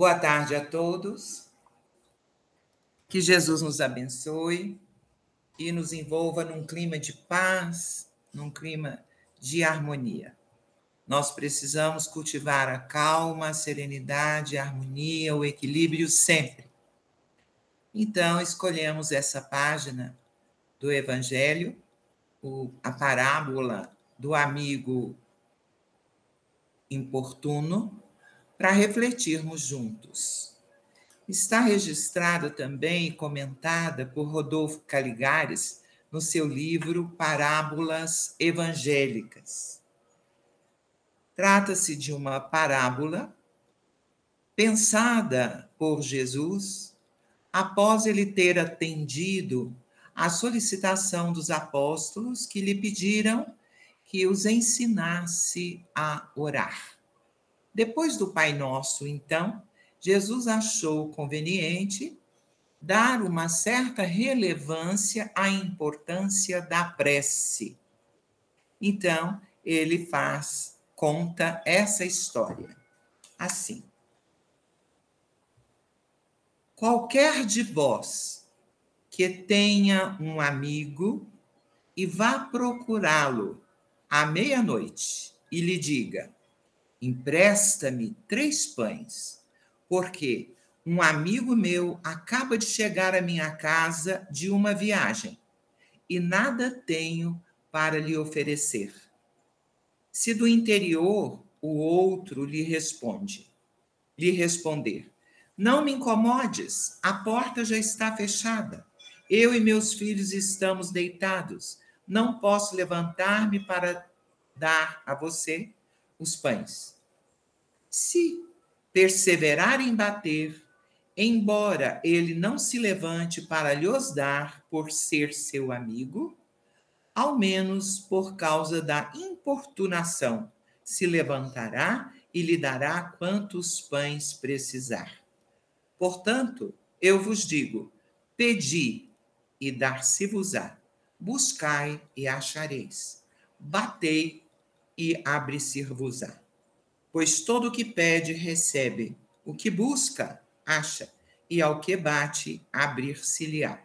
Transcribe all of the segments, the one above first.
Boa tarde a todos. Que Jesus nos abençoe e nos envolva num clima de paz, num clima de harmonia. Nós precisamos cultivar a calma, a serenidade, a harmonia, o equilíbrio sempre. Então, escolhemos essa página do Evangelho, a parábola do amigo importuno, para refletirmos juntos. Está registrada também e comentada por Rodolfo Caligares no seu livro Parábolas Evangélicas. Trata-se de uma parábola pensada por Jesus após ele ter atendido à solicitação dos apóstolos que lhe pediram que os ensinasse a orar. Depois do Pai Nosso, então, Jesus achou conveniente dar uma certa relevância à importância da prece. Então, ele faz, conta essa história. Assim. Qualquer de vós que tenha um amigo e vá procurá-lo à meia-noite e lhe diga: empresta-me três pães, porque um amigo meu acaba de chegar à minha casa de uma viagem e nada tenho para lhe oferecer. Se do interior o outro lhe responde, lhe responder: Não me incomodes, a porta já está fechada. Eu e meus filhos estamos deitados. Não posso levantar-me para dar a você os pães. Se perseverar em bater, embora ele não se levante para lhos dar por ser seu amigo, ao menos por causa da importunação, se levantará e lhe dará quantos pães precisar. Portanto, eu vos digo: pedi e dar-se-vos-á, buscai e achareis, batei e abre-se-vos-á. Pois todo o que pede, recebe, o que busca, acha, e ao que bate, abrir-se-lhe-á.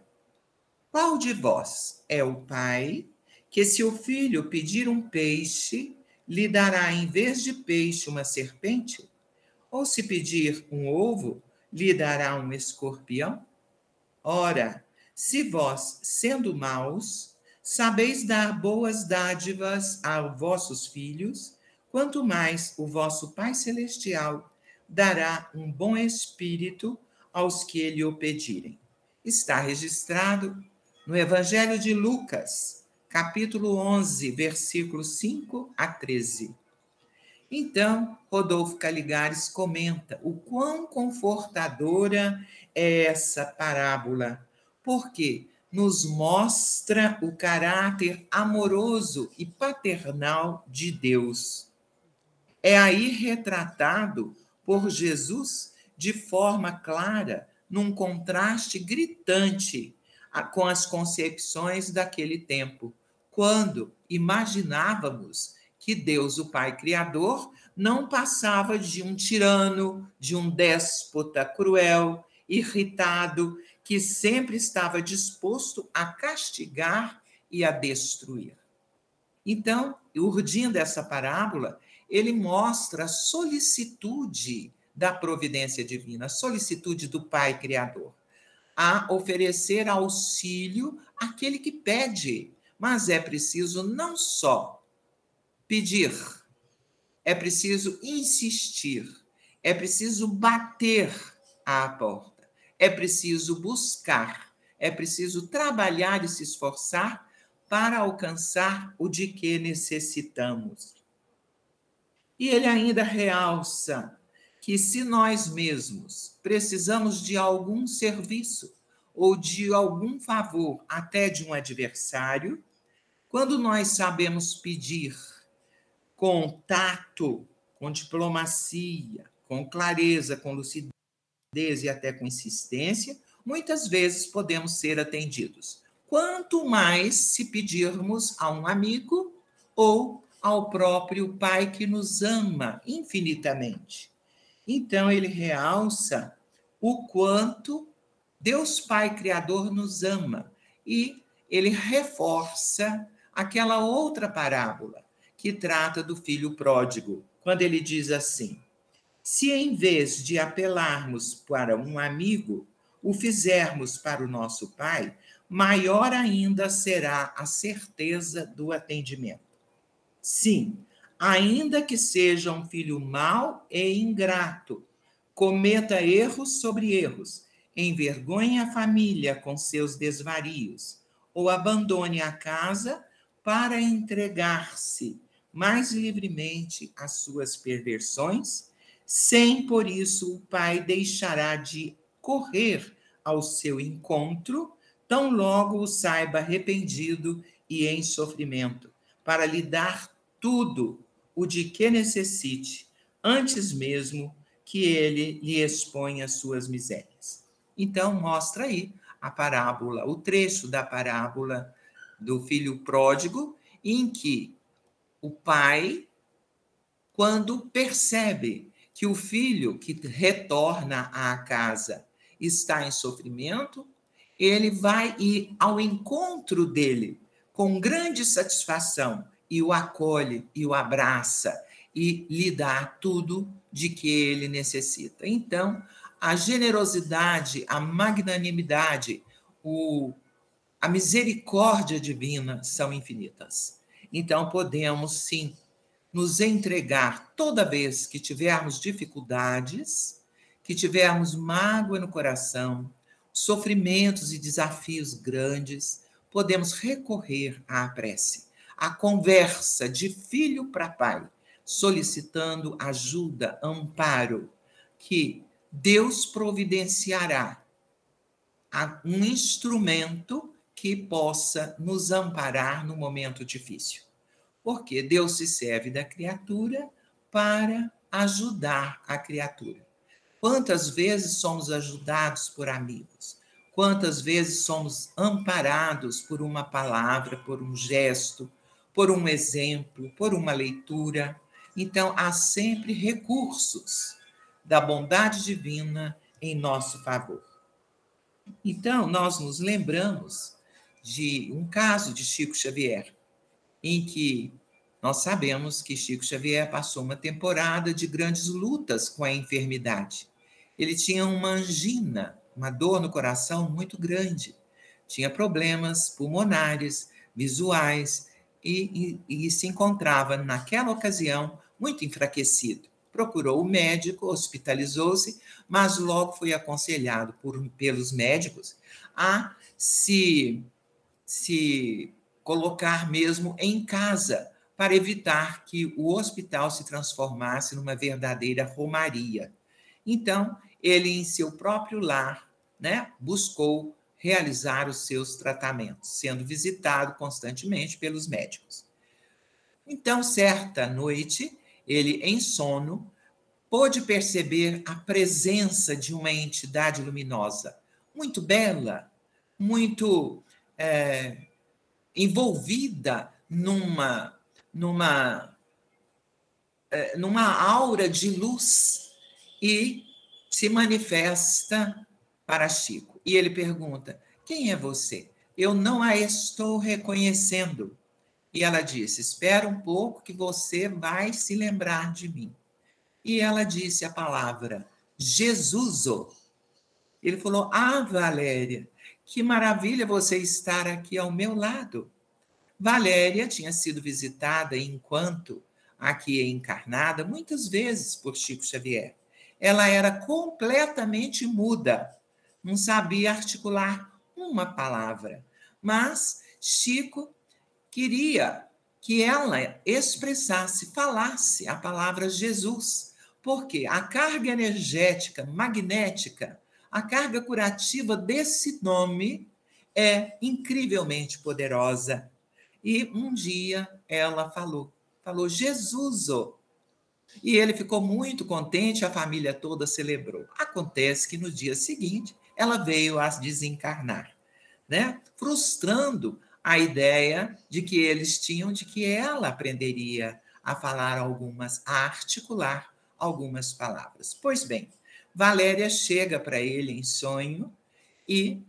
Qual de vós é o pai que, se o filho pedir um peixe, lhe dará em vez de peixe uma serpente? Ou se pedir um ovo, lhe dará um escorpião? Ora, se vós, sendo maus, Sabeis dar boas dádivas aos vossos filhos, quanto mais o vosso Pai Celestial dará um bom espírito aos que lhe o pedirem. Está registrado no Evangelho de Lucas, capítulo 11, versículos 5 a 13. Então, Rodolfo Caligares comenta o quão confortadora é essa parábola, porque nos mostra o caráter amoroso e paternal de Deus. É aí retratado por Jesus de forma clara, num contraste gritante com as concepções daquele tempo, quando imaginávamos que Deus, o Pai Criador, não passava de um tirano, de um déspota cruel, irritado, que sempre estava disposto a castigar e a destruir. Então, urdindo essa parábola, ele mostra a solicitude da providência divina, a solicitude do Pai Criador, a oferecer auxílio àquele que pede, mas é preciso não só pedir, é preciso insistir, é preciso bater à porta é preciso buscar, é preciso trabalhar e se esforçar para alcançar o de que necessitamos. E ele ainda realça que se nós mesmos precisamos de algum serviço ou de algum favor, até de um adversário, quando nós sabemos pedir com tato, com diplomacia, com clareza, com lucidez, e até com insistência, muitas vezes podemos ser atendidos. Quanto mais se pedirmos a um amigo ou ao próprio Pai que nos ama infinitamente. Então ele realça o quanto Deus Pai Criador nos ama e ele reforça aquela outra parábola que trata do filho pródigo, quando ele diz assim: Se em vez de apelarmos para um amigo, o fizermos para o nosso pai, maior ainda será a certeza do atendimento. Sim, ainda que seja um filho mau e ingrato, cometa erros sobre erros, envergonhe a família com seus desvarios, ou abandone a casa para entregar-se mais livremente às suas perversões, sem por isso o pai deixará de correr ao seu encontro, tão logo o saiba arrependido e em sofrimento, para lhe dar tudo o de que necessite, antes mesmo que ele lhe exponha suas misérias. Então, mostra aí a parábola, o trecho da parábola do filho pródigo, em que o pai, quando percebe que o filho que retorna à casa está em sofrimento, ele vai ir ao encontro dele com grande satisfação e o acolhe e o abraça e lhe dá tudo de que ele necessita. Então, a generosidade, a magnanimidade, o, a misericórdia divina são infinitas. Então, podemos sim nos entregar toda vez que tivermos dificuldades, que tivermos mágoa no coração, sofrimentos e desafios grandes, podemos recorrer à prece, à conversa de filho para pai, solicitando ajuda, amparo, que Deus providenciará um instrumento que possa nos amparar no momento difícil. Porque Deus se serve da criatura para ajudar a criatura. Quantas vezes somos ajudados por amigos? Quantas vezes somos amparados por uma palavra, por um gesto, por um exemplo, por uma leitura? Então, há sempre recursos da bondade divina em nosso favor. Então, nós nos lembramos de um caso de Chico Xavier, em que nós sabemos que Chico Xavier passou uma temporada de grandes lutas com a enfermidade. Ele tinha uma angina, uma dor no coração muito grande. Tinha problemas pulmonares, visuais e, e, e se encontrava, naquela ocasião, muito enfraquecido procurou o médico, hospitalizou-se, mas logo foi aconselhado por, pelos médicos a se, se colocar mesmo em casa para evitar que o hospital se transformasse numa verdadeira romaria. Então, ele, em seu próprio lar, né, buscou realizar os seus tratamentos, sendo visitado constantemente pelos médicos. Então, certa noite, ele, em sono, pôde perceber a presença de uma entidade luminosa, muito bela, muito é, envolvida numa, numa, é, numa aura de luz e se manifesta para Chico. E ele pergunta: Quem é você? Eu não a estou reconhecendo. E ela disse: Espera um pouco que você vai se lembrar de mim. E ela disse a palavra Jesus. Ele falou: Ah, Valéria, que maravilha você estar aqui ao meu lado. Valéria tinha sido visitada enquanto aqui encarnada muitas vezes por Chico Xavier. Ela era completamente muda, não sabia articular uma palavra, mas Chico queria que ela expressasse, falasse a palavra Jesus, porque a carga energética, magnética, a carga curativa desse nome é incrivelmente poderosa. E um dia ela falou, falou Jesus. E ele ficou muito contente, a família toda celebrou. Acontece que no dia seguinte ela veio a desencarnar, né? Frustrando a ideia de que eles tinham de que ela aprenderia a falar algumas, a articular algumas palavras. Pois bem, Valéria chega para ele em sonho e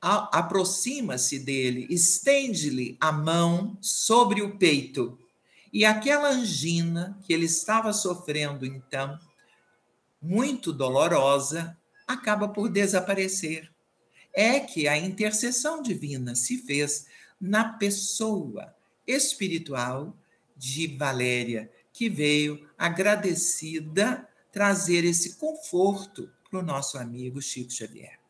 aproxima-se dele, estende-lhe a mão sobre o peito. E aquela angina que ele estava sofrendo então, muito dolorosa, acaba por desaparecer. É que a intercessão divina se fez na pessoa espiritual de Valéria, que veio agradecida trazer esse conforto para o nosso amigo Chico Xavier.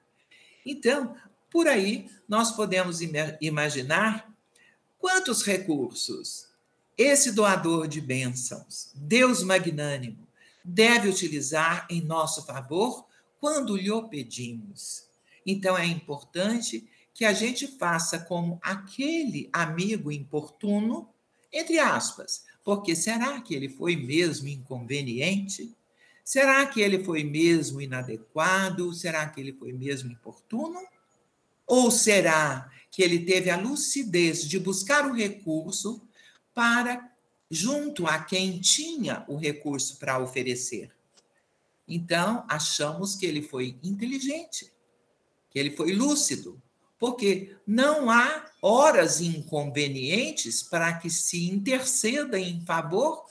Então, por aí, nós podemos imaginar quantos recursos esse doador de bênçãos, Deus magnânimo, deve utilizar em nosso favor quando lhe o pedimos. Então, é importante que a gente faça como aquele amigo importuno, entre aspas, porque será que ele foi mesmo inconveniente? Será que ele foi mesmo inadequado? Será que ele foi mesmo importuno? Ou será que ele teve a lucidez de buscar o recurso para junto a quem tinha o recurso para oferecer? Então, achamos que ele foi inteligente, que ele foi lúcido, porque não há horas inconvenientes para que se interceda em favor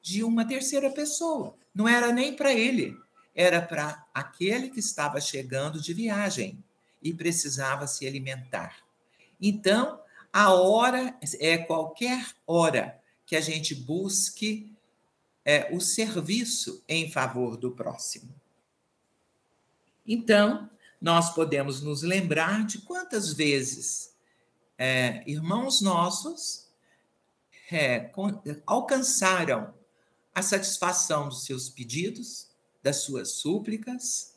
de uma terceira pessoa. Não era nem para ele, era para aquele que estava chegando de viagem e precisava se alimentar. Então, a hora é qualquer hora que a gente busque é, o serviço em favor do próximo. Então, nós podemos nos lembrar de quantas vezes é, irmãos nossos é, alcançaram a satisfação dos seus pedidos, das suas súplicas,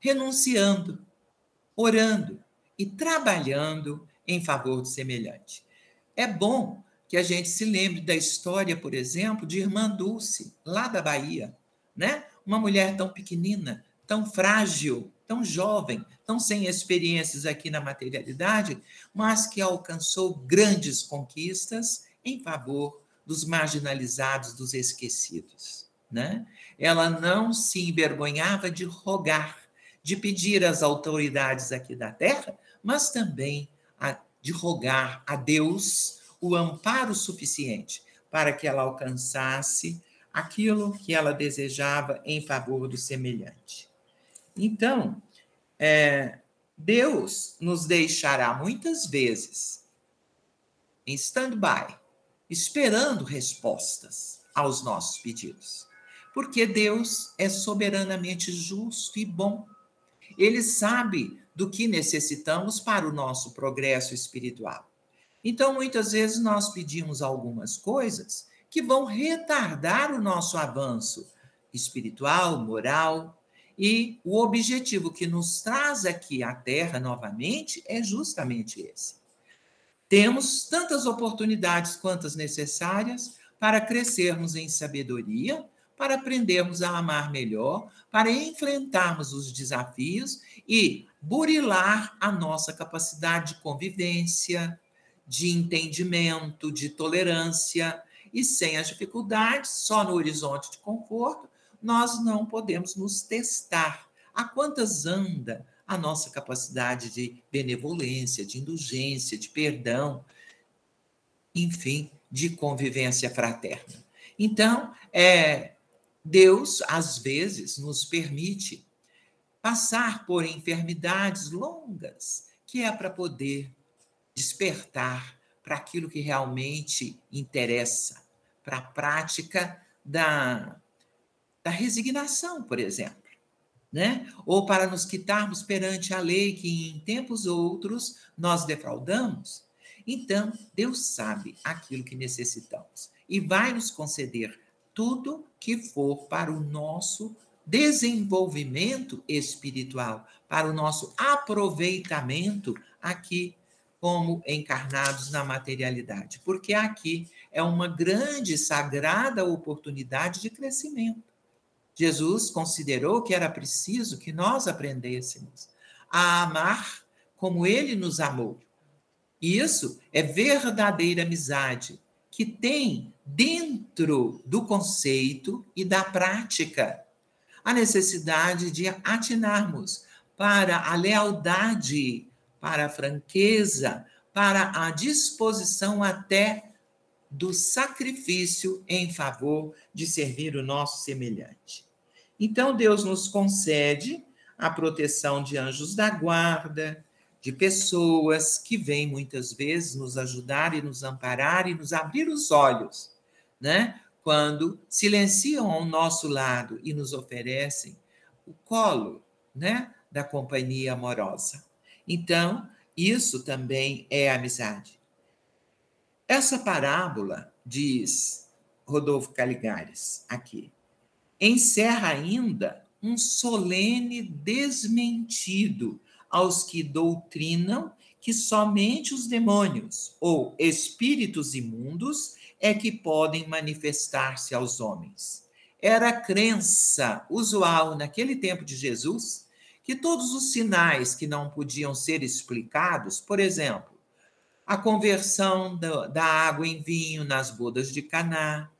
renunciando, orando e trabalhando em favor do semelhante. É bom que a gente se lembre da história, por exemplo, de Irmã Dulce, lá da Bahia, né? Uma mulher tão pequenina, tão frágil, tão jovem, tão sem experiências aqui na materialidade, mas que alcançou grandes conquistas em favor dos marginalizados, dos esquecidos. Né? Ela não se envergonhava de rogar, de pedir às autoridades aqui da terra, mas também a, de rogar a Deus o amparo suficiente para que ela alcançasse aquilo que ela desejava em favor do semelhante. Então, é, Deus nos deixará muitas vezes em stand-by, esperando respostas aos nossos pedidos. Porque Deus é soberanamente justo e bom. Ele sabe do que necessitamos para o nosso progresso espiritual. Então, muitas vezes, nós pedimos algumas coisas que vão retardar o nosso avanço espiritual, moral, e o objetivo que nos traz aqui à Terra novamente é justamente esse. Temos tantas oportunidades quantas necessárias para crescermos em sabedoria, para aprendermos a amar melhor, para enfrentarmos os desafios e burilar a nossa capacidade de convivência, de entendimento, de tolerância. E sem as dificuldades, só no horizonte de conforto, nós não podemos nos testar. A quantas anda a nossa capacidade de benevolência, de indulgência, de perdão, enfim, de convivência fraterna. Então, é, Deus, às vezes, nos permite passar por enfermidades longas, que é para poder despertar para aquilo que realmente interessa, para a prática da, da resignação, por exemplo né? Ou para nos quitarmos perante a lei que em tempos outros nós defraudamos. Então, Deus sabe aquilo que necessitamos e vai nos conceder tudo que for para o nosso desenvolvimento espiritual, para o nosso aproveitamento aqui como encarnados na materialidade, porque aqui é uma grande sagrada oportunidade de crescimento. Jesus considerou que era preciso que nós aprendêssemos a amar como ele nos amou. Isso é verdadeira amizade, que tem dentro do conceito e da prática a necessidade de atinarmos para a lealdade, para a franqueza, para a disposição até do sacrifício em favor de servir o nosso semelhante. Então, Deus nos concede a proteção de anjos da guarda, de pessoas que vêm muitas vezes nos ajudar e nos amparar e nos abrir os olhos, né? Quando silenciam ao nosso lado e nos oferecem o colo, né, da companhia amorosa. Então, isso também é amizade. Essa parábola, diz Rodolfo Caligares aqui, encerra ainda um solene desmentido aos que doutrinam que somente os demônios ou espíritos imundos é que podem manifestar-se aos homens. Era crença usual naquele tempo de Jesus que todos os sinais que não podiam ser explicados, por exemplo, a conversão da água em vinho nas bodas de Caná,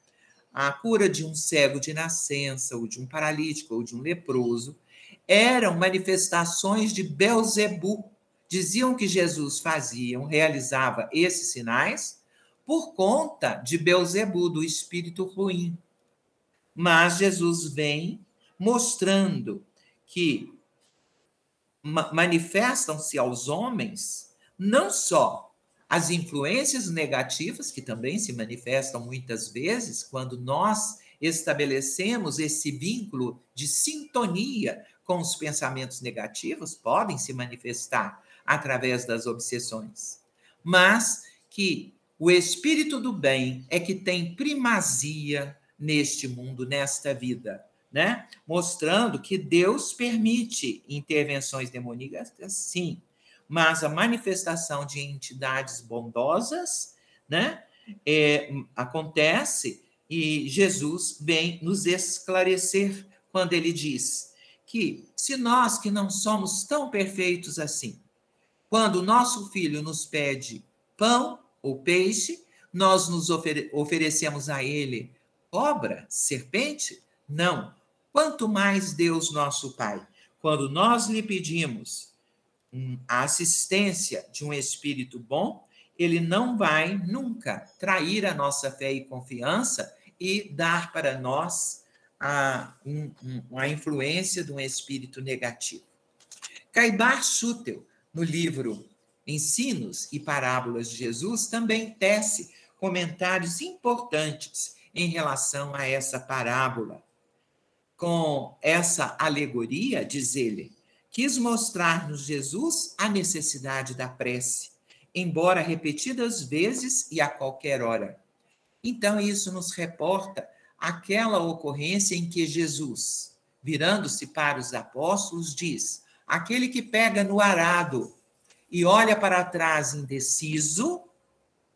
a cura de um cego de nascença, ou de um paralítico, ou de um leproso, eram manifestações de Belzebu. Diziam que Jesus fazia, realizava esses sinais por conta de Belzebu, do espírito ruim. Mas Jesus vem mostrando que manifestam-se aos homens não só as influências negativas, que também se manifestam muitas vezes quando nós estabelecemos esse vínculo de sintonia com os pensamentos negativos podem se manifestar através das obsessões, mas que o espírito do bem é que tem primazia neste mundo, nesta vida, né? Mostrando que Deus permite intervenções demoníacas, sim, mas a manifestação de entidades bondosas, né? É, acontece e Jesus vem nos esclarecer quando ele diz: que se nós que não somos tão perfeitos assim, quando o nosso filho nos pede pão ou peixe, nós nos ofere oferecemos a ele cobra, serpente? Não. Quanto mais Deus nosso Pai, quando nós lhe pedimos a assistência de um espírito bom, ele não vai nunca trair a nossa fé e confiança e dar para nós a, um, um, a influência de um espírito negativo. Caibar Schutel, no livro Ensinos e Parábolas de Jesus, também tece comentários importantes em relação a essa parábola. Com essa alegoria, diz ele, quis mostrar-nos Jesus a necessidade da prece, embora repetidas vezes e a qualquer hora. Então, isso nos reporta aquela ocorrência em que Jesus, virando-se para os apóstolos, diz: aquele que pega no arado e olha para trás indeciso,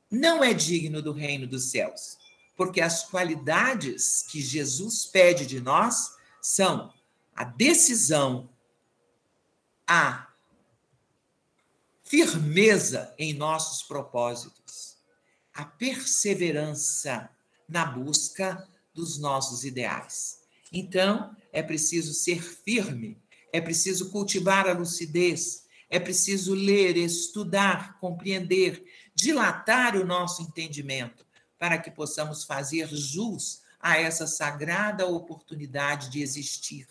não é digno do reino dos céus. Porque as qualidades que Jesus pede de nós são a decisão, a firmeza em nossos propósitos, a perseverança na busca dos nossos ideais. Então, é preciso ser firme, é preciso cultivar a lucidez, é preciso ler, estudar, compreender, dilatar o nosso entendimento, para que possamos fazer jus a essa sagrada oportunidade de existir,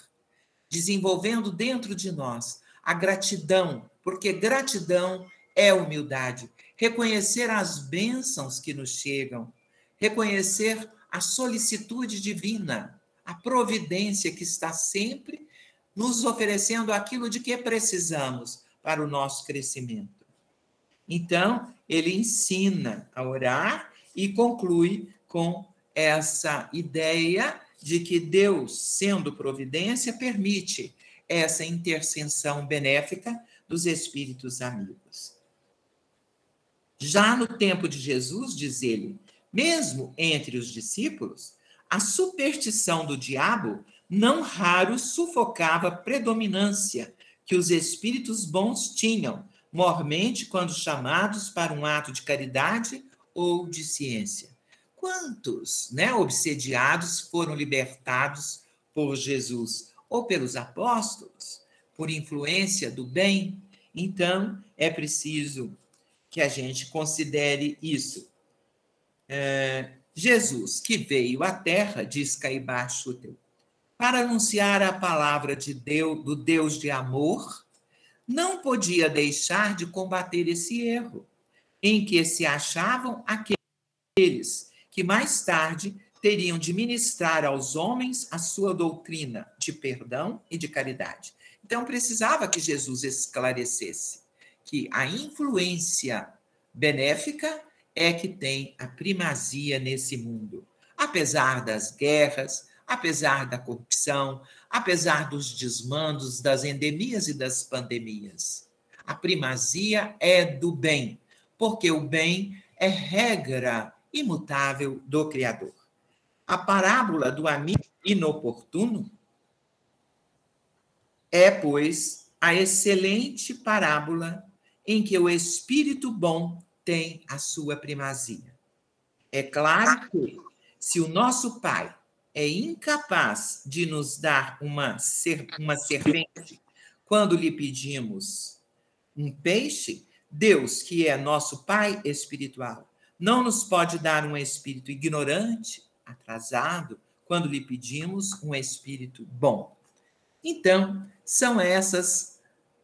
desenvolvendo dentro de nós a gratidão, porque gratidão é humildade, reconhecer as bênçãos que nos chegam, reconhecer a solicitude divina, a providência que está sempre nos oferecendo aquilo de que precisamos para o nosso crescimento. Então, ele ensina a orar e conclui com essa ideia de que Deus, sendo providência, permite essa intercessão benéfica dos espíritos amigos. Já no tempo de Jesus, diz ele, mesmo entre os discípulos, a superstição do diabo não raro sufocava a predominância que os espíritos bons tinham, mormente quando chamados para um ato de caridade ou de ciência. quantos, né, obsediados foram libertados por Jesus ou pelos apóstolos, por influência do bem? Então, é preciso que a gente considere isso. É, Jesus, que veio à terra, diz Caibá Schutel, para anunciar a palavra de Deus, do Deus de amor, não podia deixar de combater esse erro, em que se achavam aqueles que mais tarde teriam de ministrar aos homens a sua doutrina de perdão e de caridade. Então precisava que Jesus esclarecesse que a influência benéfica é que tem a primazia nesse mundo. Apesar das guerras, apesar da corrupção, apesar dos desmandos, das endemias e das pandemias. A primazia é do bem, porque o bem é regra imutável do Criador. A parábola do amigo inoportuno é, pois, a excelente parábola em que o espírito bom tem a sua primazia. É claro que, se o nosso Pai é incapaz de nos dar uma, ser, uma serpente quando lhe pedimos um peixe, Deus, que é nosso Pai espiritual, não nos pode dar um espírito ignorante, atrasado, quando lhe pedimos um espírito bom. Então, são essas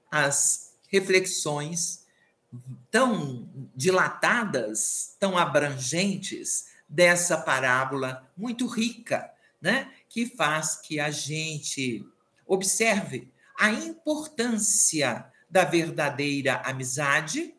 as reflexões tão dilatadas, tão abrangentes dessa parábola muito rica, né? Que faz que a gente observe a importância da verdadeira amizade,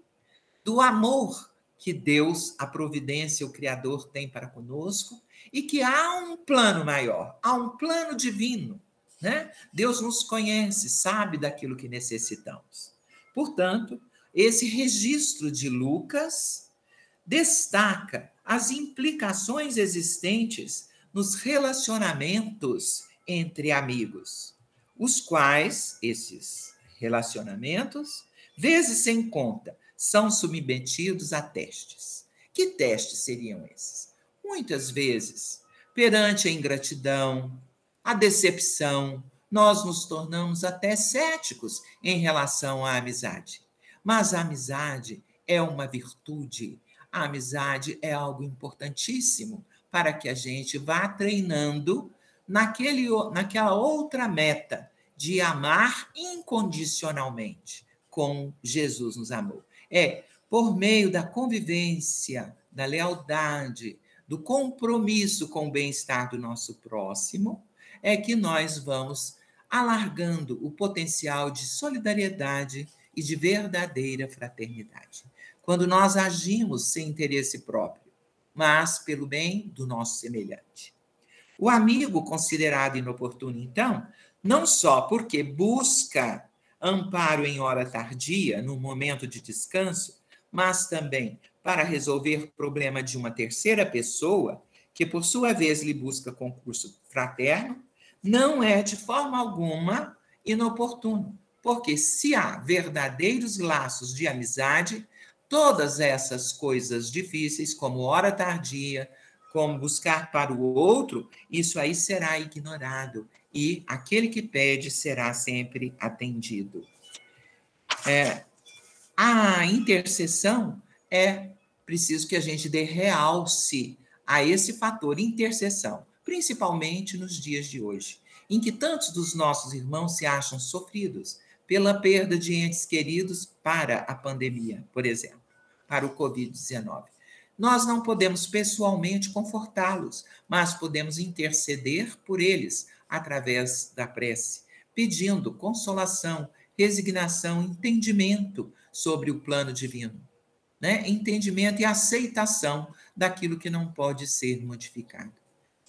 do amor que Deus, a providência, o Criador tem para conosco e que há um plano maior, há um plano divino, né? Deus nos conhece, sabe daquilo que necessitamos. Portanto, esse registro de Lucas destaca as implicações existentes nos relacionamentos entre amigos, os quais esses relacionamentos, vezes sem conta, são submetidos a testes. Que testes seriam esses? Muitas vezes, perante a ingratidão, a decepção, nós nos tornamos até céticos em relação à amizade. Mas a amizade é uma virtude, a amizade é algo importantíssimo para que a gente vá treinando naquele, naquela outra meta de amar incondicionalmente, como Jesus nos amou. É por meio da convivência, da lealdade, do compromisso com o bem-estar do nosso próximo, é que nós vamos alargando o potencial de solidariedade e de verdadeira fraternidade. Quando nós agimos sem interesse próprio, mas pelo bem do nosso semelhante. O amigo considerado inoportuno, então, não só porque busca amparo em hora tardia, no momento de descanso, mas também para resolver problema de uma terceira pessoa, que por sua vez lhe busca concurso fraterno, não é de forma alguma inoportuno, porque se há verdadeiros laços de amizade, todas essas coisas difíceis, como hora tardia, como buscar para o outro, isso aí será ignorado e aquele que pede será sempre atendido. É, a intercessão é preciso que a gente dê realce a esse fator intercessão, principalmente nos dias de hoje, em que tantos dos nossos irmãos se acham sofridos pela perda de entes queridos para a pandemia, por exemplo, para o Covid-19. Nós não podemos pessoalmente confortá-los, mas podemos interceder por eles através da prece, pedindo consolação, resignação, entendimento sobre o plano divino, né? Entendimento e aceitação daquilo que não pode ser modificado.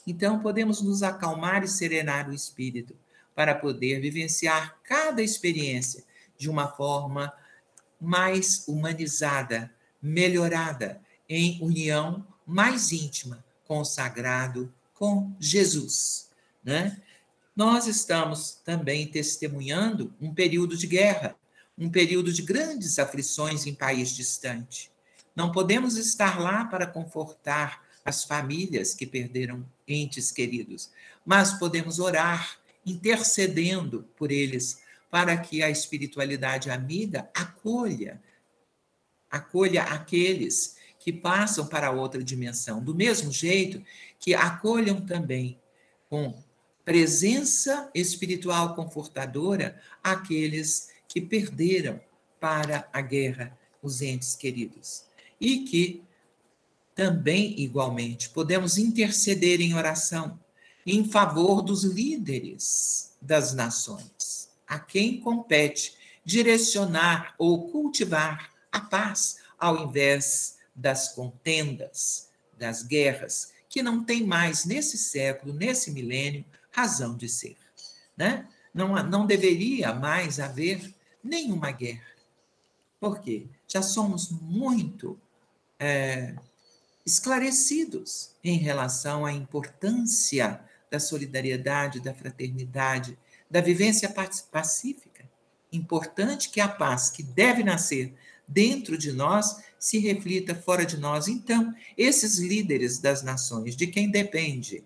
Então, podemos nos acalmar e serenar o espírito para poder vivenciar cada experiência de uma forma mais humanizada, melhorada, em união mais íntima com o sagrado, com Jesus. Né? Nós estamos também testemunhando um período de guerra, um período de grandes aflições em país distante. Não podemos estar lá para confortar as famílias que perderam entes queridos, mas podemos orar intercedendo por eles para que a espiritualidade amiga acolha acolha aqueles que passam para outra dimensão, do mesmo jeito que acolham também com presença espiritual confortadora aqueles que perderam para a guerra os entes queridos. E que também, igualmente, podemos interceder em oração em favor dos líderes das nações, a quem compete direcionar ou cultivar a paz ao invés das contendas, das guerras, que não tem mais nesse século, nesse milênio, razão de ser. Né? Não, não deveria mais haver nenhuma guerra. Por quê? Já somos muito é, esclarecidos em relação à importância da solidariedade, da fraternidade, da vivência pacífica. Importante que a paz que deve nascer dentro de nós se reflita fora de nós. Então, esses líderes das nações, de quem depende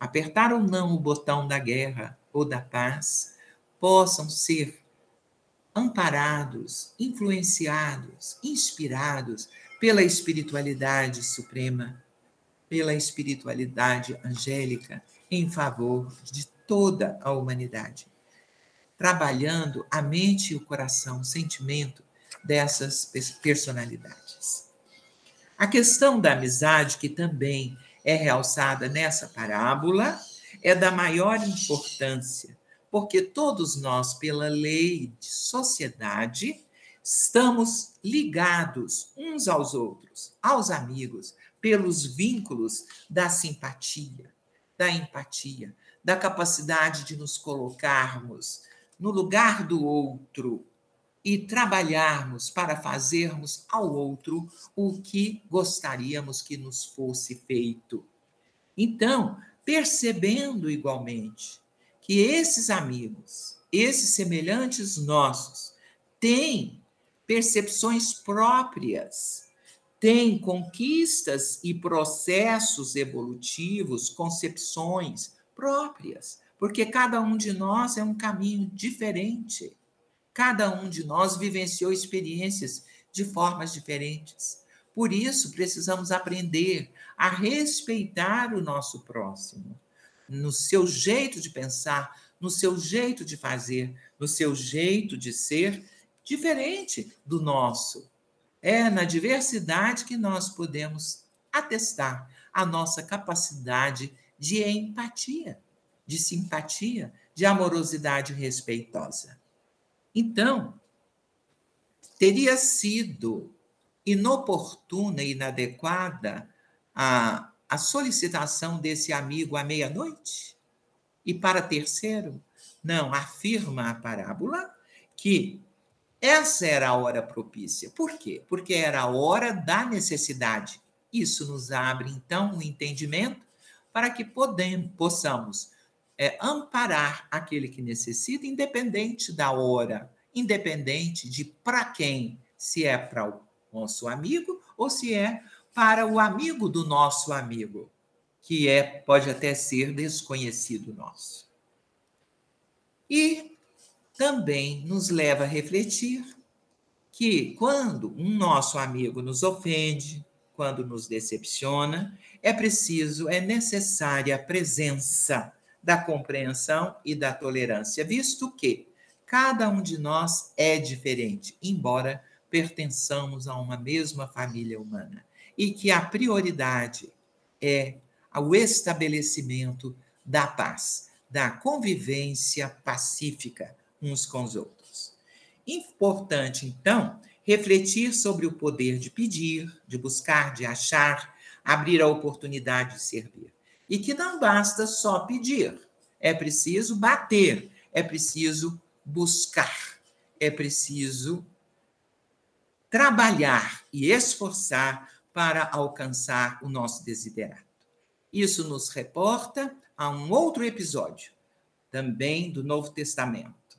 apertar ou não o botão da guerra ou da paz, possam ser amparados, influenciados, inspirados pela espiritualidade suprema, pela espiritualidade angélica em favor de toda a humanidade, trabalhando a mente e o coração, o sentimento dessas personalidades. A questão da amizade, que também é realçada nessa parábola, é da maior importância, porque todos nós, pela lei de sociedade, estamos ligados uns aos outros, aos amigos, pelos vínculos da simpatia, da empatia, da capacidade de nos colocarmos no lugar do outro e trabalharmos para fazermos ao outro o que gostaríamos que nos fosse feito. Então, percebendo igualmente que esses amigos, esses semelhantes nossos, têm percepções próprias, têm conquistas e processos evolutivos, concepções próprias, porque cada um de nós é um caminho diferente. Cada um de nós vivenciou experiências de formas diferentes. Por isso, precisamos aprender a respeitar o nosso próximo, no seu jeito de pensar, no seu jeito de fazer, no seu jeito de ser, diferente do nosso. É na diversidade que nós podemos atestar a nossa capacidade de empatia, de simpatia, de amorosidade respeitosa. Então, teria sido inoportuna e inadequada a, a solicitação desse amigo à meia-noite? E para terceiro, não, afirma a parábola que essa era a hora propícia. Por quê? Porque era a hora da necessidade. Isso nos abre, então, o um entendimento para que podemos, possamos é, amparar aquele que necessita, independente da hora, independente de para quem, se é para o nosso amigo ou se é para o amigo do nosso amigo, que é pode até ser desconhecido nosso. E também nos leva a refletir que quando um nosso amigo nos ofende, quando nos decepciona, é preciso, é necessária a presença da compreensão e da tolerância, visto que cada um de nós é diferente, embora pertençamos a uma mesma família humana, e que a prioridade é o estabelecimento da paz, da convivência pacífica uns com os outros. Importante, então, refletir sobre o poder de pedir, de buscar, de achar, abrir a oportunidade de servir. E que não basta só pedir, é preciso bater, é preciso buscar, é preciso trabalhar e esforçar para alcançar o nosso desiderato. Isso nos reporta a um outro episódio, também do Novo Testamento.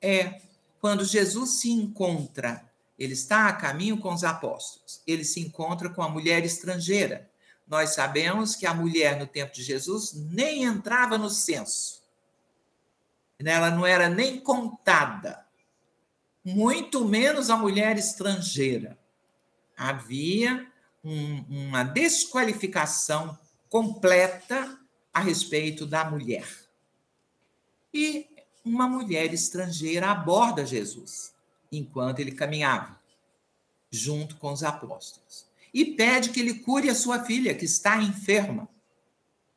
É quando Jesus se encontra ele está a caminho com os apóstolos. Ele se encontra com a mulher estrangeira. nós sabemos que a mulher no tempo de Jesus nem entrava no censo. Ela não era nem contada, muito menos a mulher estrangeira. Havia um, uma desqualificação completa a respeito da mulher. E uma mulher estrangeira aborda Jesus enquanto ele caminhava junto com os apóstolos e pede que ele cure a sua filha, que está enferma.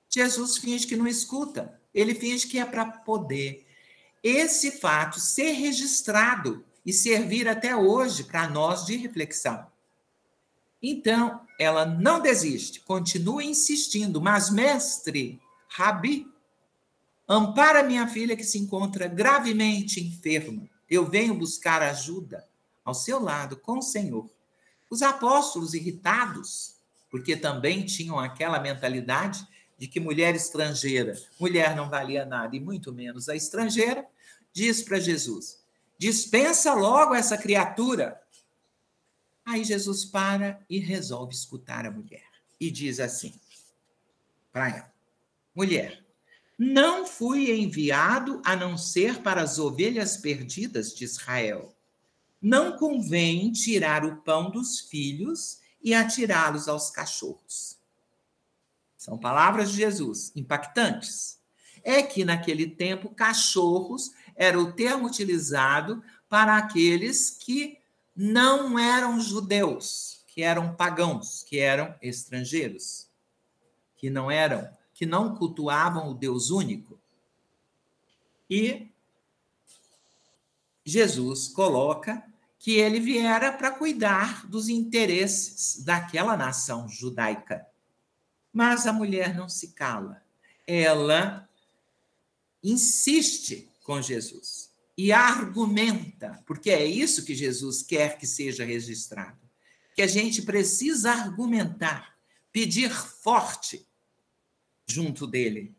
Jesus finge que não escuta, ele finge que é para poder esse fato ser registrado e servir até hoje para nós de reflexão. Então, ela não desiste, continua insistindo, mas mestre, Rabi, ampara minha filha que se encontra gravemente enferma. Eu venho buscar ajuda ao seu lado com o Senhor. Os apóstolos irritados, porque também tinham aquela mentalidade de que mulher estrangeira, mulher não valia nada e muito menos a estrangeira, diz para Jesus: dispensa logo essa criatura. Aí Jesus para e resolve escutar a mulher e diz assim para ela: mulher, não fui enviado a não ser para as ovelhas perdidas de Israel. Não convém tirar o pão dos filhos e atirá-los aos cachorros. São palavras de Jesus, impactantes. É que naquele tempo, cachorros era o termo utilizado para aqueles que não eram judeus, que eram pagãos, que eram estrangeiros, que não eram, que não cultuavam o Deus único. E Jesus coloca que ele viera para cuidar dos interesses daquela nação judaica. Mas a mulher não se cala. Ela insiste com Jesus e argumenta, porque é isso que Jesus quer que seja registrado. Que a gente precisa argumentar, pedir forte junto dele,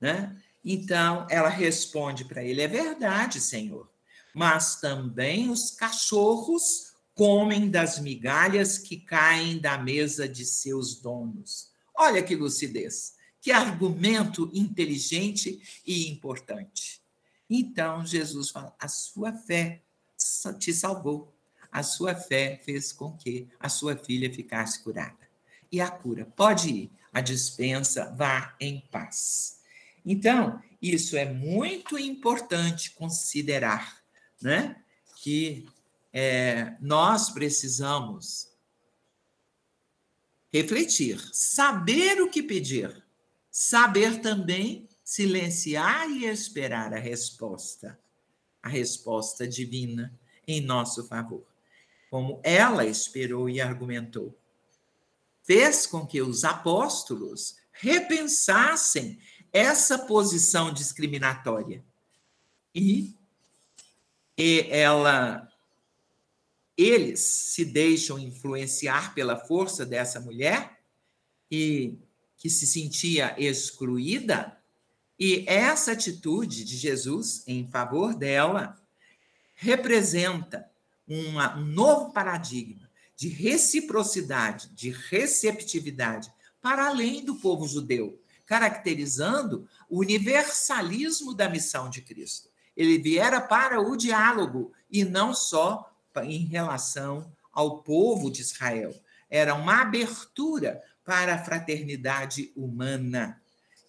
né? Então ela responde para ele: "É verdade, Senhor mas também os cachorros comem das migalhas que caem da mesa de seus donos. Olha que lucidez, que argumento inteligente e importante. Então Jesus fala: a sua fé te salvou, a sua fé fez com que a sua filha ficasse curada. E a cura pode ir, a dispensa vá em paz. Então, isso é muito importante considerar né? que é, nós precisamos refletir, saber o que pedir, saber também silenciar e esperar a resposta, a resposta divina em nosso favor. Como ela esperou e argumentou, fez com que os apóstolos repensassem essa posição discriminatória e e ela eles se deixam influenciar pela força dessa mulher e que se sentia excluída, e essa atitude de Jesus em favor dela representa uma, um novo paradigma de reciprocidade, de receptividade para além do povo judeu, caracterizando o universalismo da missão de Cristo. Ele viera para o diálogo e não só em relação ao povo de Israel. Era uma abertura para a fraternidade humana.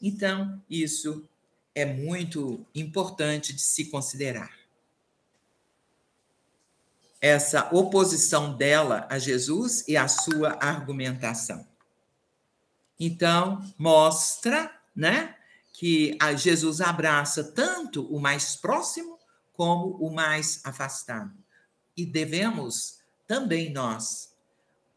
Então, isso é muito importante de se considerar. Essa oposição dela a Jesus e a sua argumentação. Então, mostra, né, que Jesus abraça tanto o mais próximo como o mais afastado. E devemos também nós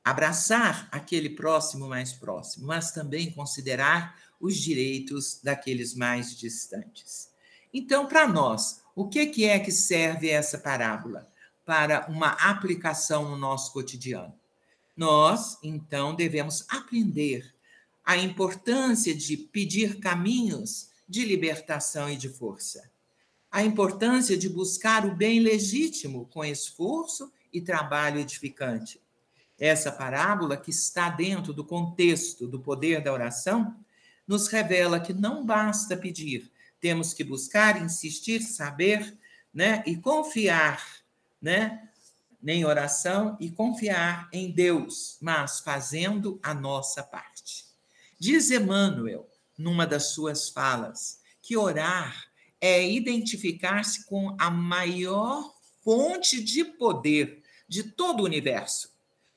abraçar aquele próximo mais próximo, mas também considerar os direitos daqueles mais distantes. Então, para nós, o que, é que serve essa parábola? Para uma aplicação no nosso cotidiano. Nós, então, devemos aprender a importância de pedir caminhos de libertação e de força, a importância de buscar o bem legítimo com esforço e trabalho edificante, Essa parábola, que está dentro do contexto do poder da oração, nos revela que não basta pedir, temos que buscar, insistir, saber, né, e confiar, né, em oração e confiar em Deus, mas fazendo a nossa parte. Diz Emmanuel, numa das suas falas, que orar é identificar-se com a maior fonte de poder de todo o universo,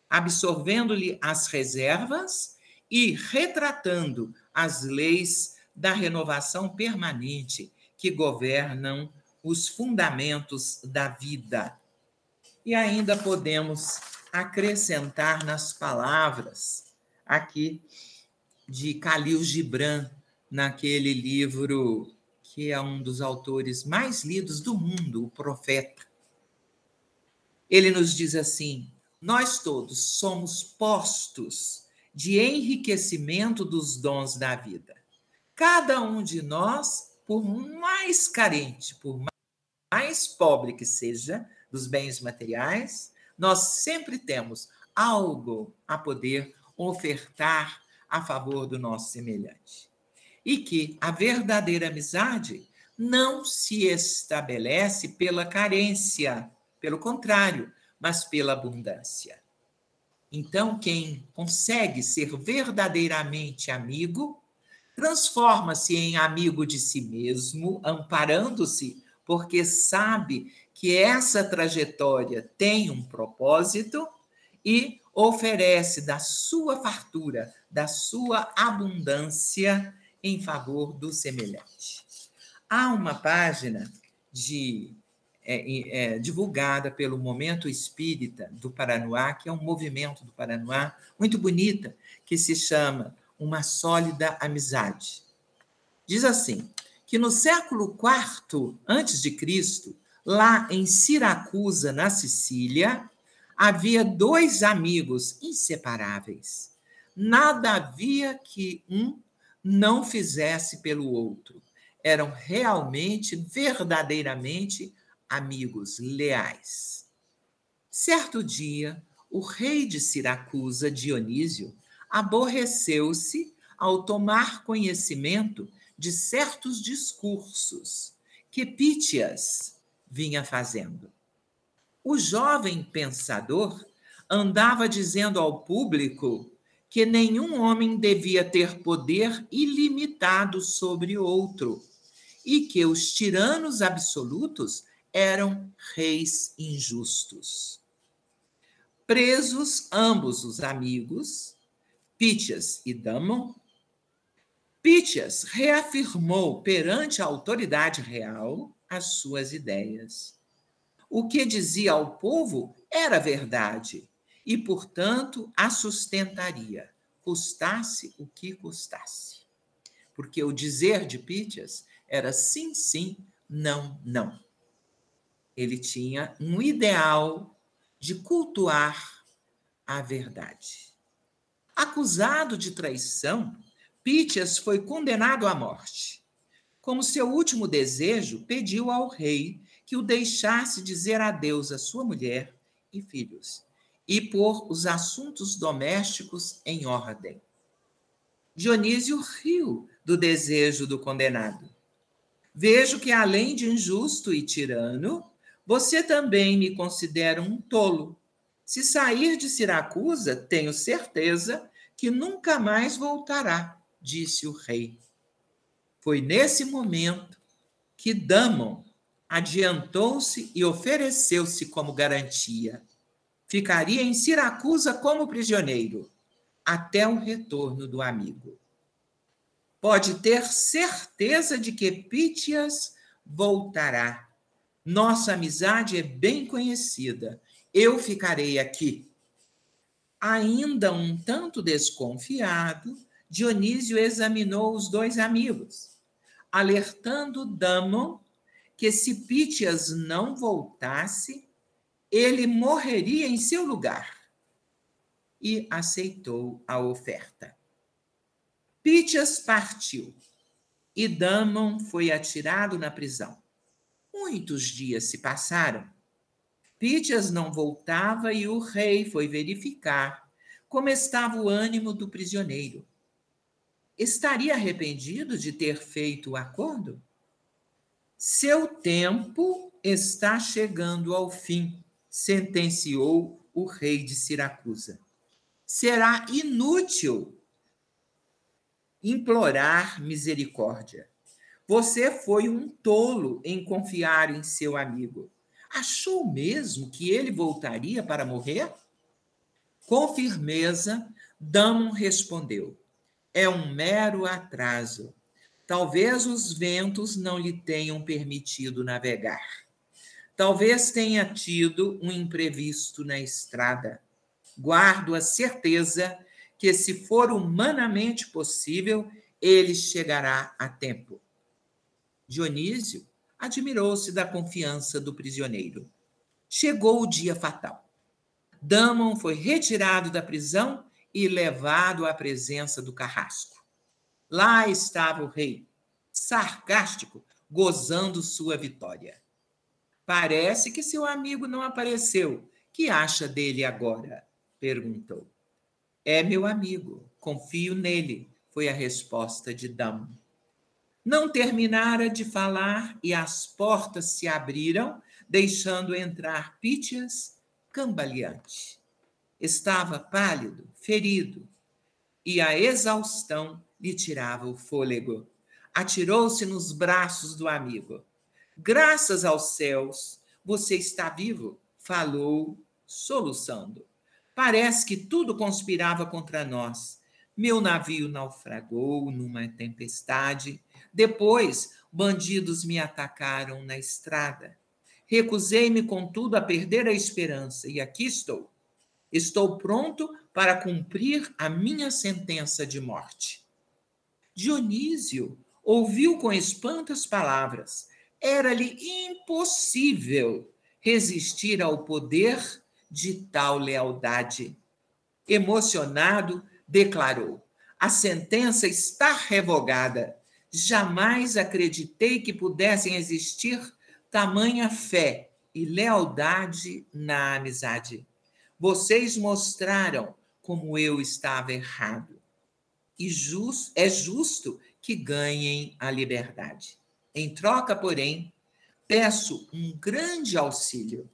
absorvendo-lhe as reservas e retratando as leis da renovação permanente que governam os fundamentos da vida. E ainda podemos acrescentar nas palavras aqui de Khalil Gibran, naquele livro que é um dos autores mais lidos do mundo, O Profeta. Ele nos diz assim: nós todos somos postos de enriquecimento dos dons da vida. Cada um de nós, por mais carente, por mais pobre que seja dos bens materiais, nós sempre temos algo a poder ofertar a favor do nosso semelhante. E que a verdadeira amizade não se estabelece pela carência, pelo contrário, mas pela abundância. Então, quem consegue ser verdadeiramente amigo, transforma-se em amigo de si mesmo, amparando-se, porque sabe que essa trajetória tem um propósito e oferece da sua fartura, da sua abundância em favor do semelhante. Há uma página de é, é, divulgada pelo Momento Espírita do Paranoá, que é um movimento do Paranoá muito bonita, que se chama Uma Sólida Amizade. Diz assim, que no século IV antes de Cristo, lá em Siracusa, na Sicília, havia dois amigos inseparáveis. Nada havia que um não fizesse pelo outro. Eram realmente, verdadeiramente amigos leais. Certo dia, o rei de Siracusa, Dionísio, aborreceu-se ao tomar conhecimento de certos discursos que Pítias vinha fazendo. O jovem pensador andava dizendo ao público que nenhum homem devia ter poder ilimitado sobre outro e que os tiranos absolutos eram reis injustos. Presos ambos os amigos, Pítias e Damon, Pítias reafirmou perante a autoridade real as suas ideias. O que dizia ao povo era verdade e, portanto, a sustentaria, custasse o que custasse. Porque o dizer de Pítias era sim, sim, não, não ele tinha um ideal de cultuar a verdade. Acusado de traição, Pítias foi condenado à morte. Como seu último desejo, pediu ao rei que o deixasse dizer adeus à sua mulher e filhos e pôr os assuntos domésticos em ordem. Dionísio riu do desejo do condenado. Vejo que, além de injusto e tirano, você também me considera um tolo. Se sair de Siracusa, tenho certeza que nunca mais voltará, disse o rei. Foi nesse momento que Damon adiantou-se e ofereceu-se como garantia. Ficaria em Siracusa como prisioneiro até o retorno do amigo. Pode ter certeza de que Pítias voltará nossa amizade é bem conhecida. Eu ficarei aqui. Ainda um tanto desconfiado, Dionísio examinou os dois amigos, alertando Damon que se Pítias não voltasse, ele morreria em seu lugar. E aceitou a oferta. Pítias partiu e Damon foi atirado na prisão. Muitos dias se passaram. Pítias não voltava e o rei foi verificar como estava o ânimo do prisioneiro. Estaria arrependido de ter feito o acordo? Seu tempo está chegando ao fim, sentenciou o rei de Siracusa. Será inútil implorar misericórdia. Você foi um tolo em confiar em seu amigo. Achou mesmo que ele voltaria para morrer? Com firmeza, Damon respondeu: É um mero atraso. Talvez os ventos não lhe tenham permitido navegar. Talvez tenha tido um imprevisto na estrada. Guardo a certeza que, se for humanamente possível, ele chegará a tempo. Dionísio admirou-se da confiança do prisioneiro. Chegou o dia fatal. Damon foi retirado da prisão e levado à presença do carrasco. Lá estava o rei, sarcástico, gozando sua vitória. Parece que seu amigo não apareceu. Que acha dele agora? perguntou. É meu amigo, confio nele, foi a resposta de Damon. Não terminara de falar e as portas se abriram, deixando entrar Pítias cambaleante. Estava pálido, ferido, e a exaustão lhe tirava o fôlego. Atirou-se nos braços do amigo. Graças aos céus, você está vivo, falou, soluçando. Parece que tudo conspirava contra nós. Meu navio naufragou numa tempestade depois, bandidos me atacaram na estrada. Recusei-me, contudo, a perder a esperança, e aqui estou. Estou pronto para cumprir a minha sentença de morte. Dionísio ouviu com espanto as palavras. Era-lhe impossível resistir ao poder de tal lealdade. Emocionado, declarou: A sentença está revogada. Jamais acreditei que pudessem existir tamanha fé e lealdade na amizade. Vocês mostraram como eu estava errado. E just, é justo que ganhem a liberdade. Em troca, porém, peço um grande auxílio.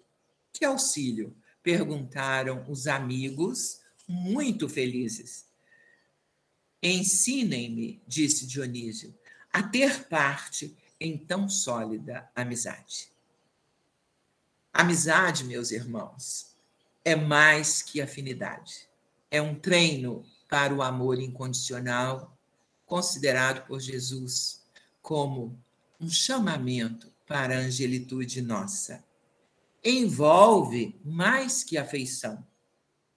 Que auxílio? Perguntaram os amigos, muito felizes. Ensinem-me, disse Dionísio, a ter parte em tão sólida amizade. Amizade, meus irmãos, é mais que afinidade. É um treino para o amor incondicional, considerado por Jesus como um chamamento para a angelitude nossa. Envolve mais que afeição.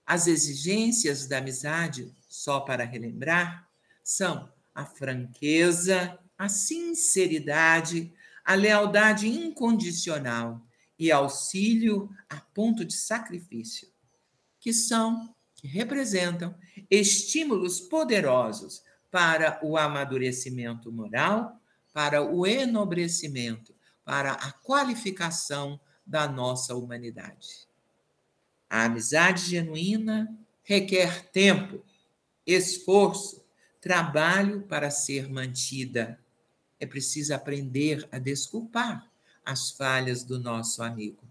As exigências da amizade, só para relembrar, são a franqueza, a sinceridade, a lealdade incondicional e auxílio a ponto de sacrifício, que são, que representam estímulos poderosos para o amadurecimento moral, para o enobrecimento, para a qualificação da nossa humanidade. A amizade genuína requer tempo, esforço, trabalho para ser mantida é preciso aprender a desculpar as falhas do nosso amigo.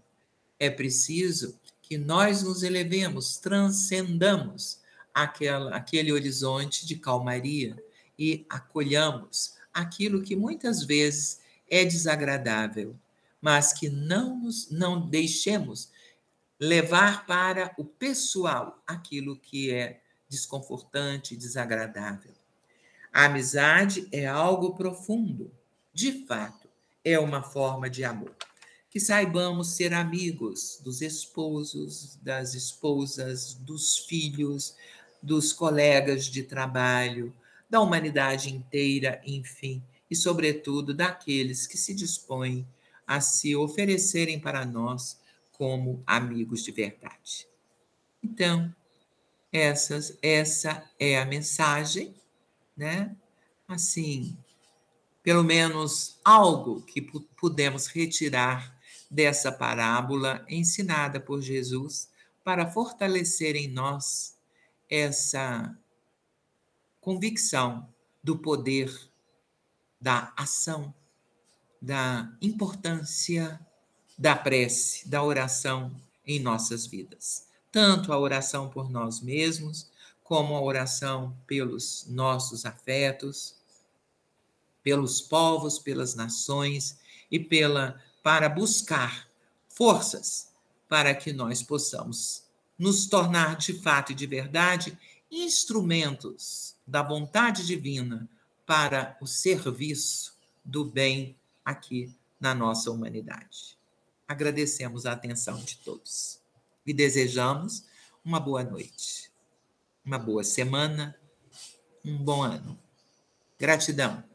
É preciso que nós nos elevemos, transcendamos aquela, aquele horizonte de calmaria e acolhamos aquilo que muitas vezes é desagradável, mas que não nos não deixemos levar para o pessoal aquilo que é desconfortante, desagradável. A amizade é algo profundo. De fato, é uma forma de amor. Que saibamos ser amigos dos esposos, das esposas, dos filhos, dos colegas de trabalho, da humanidade inteira, enfim, e, sobretudo, daqueles que se dispõem a se oferecerem para nós como amigos de verdade. Então, essas, essa é a mensagem né? Assim, pelo menos algo que pudemos retirar dessa parábola ensinada por Jesus para fortalecer em nós essa convicção do poder da ação, da importância da prece, da oração em nossas vidas. Tanto a oração por nós mesmos, como a oração pelos nossos afetos, pelos povos, pelas nações e pela para buscar forças para que nós possamos nos tornar de fato e de verdade instrumentos da vontade divina para o serviço do bem aqui na nossa humanidade. Agradecemos a atenção de todos e desejamos uma boa noite, uma boa semana, um bom ano. Gratidão.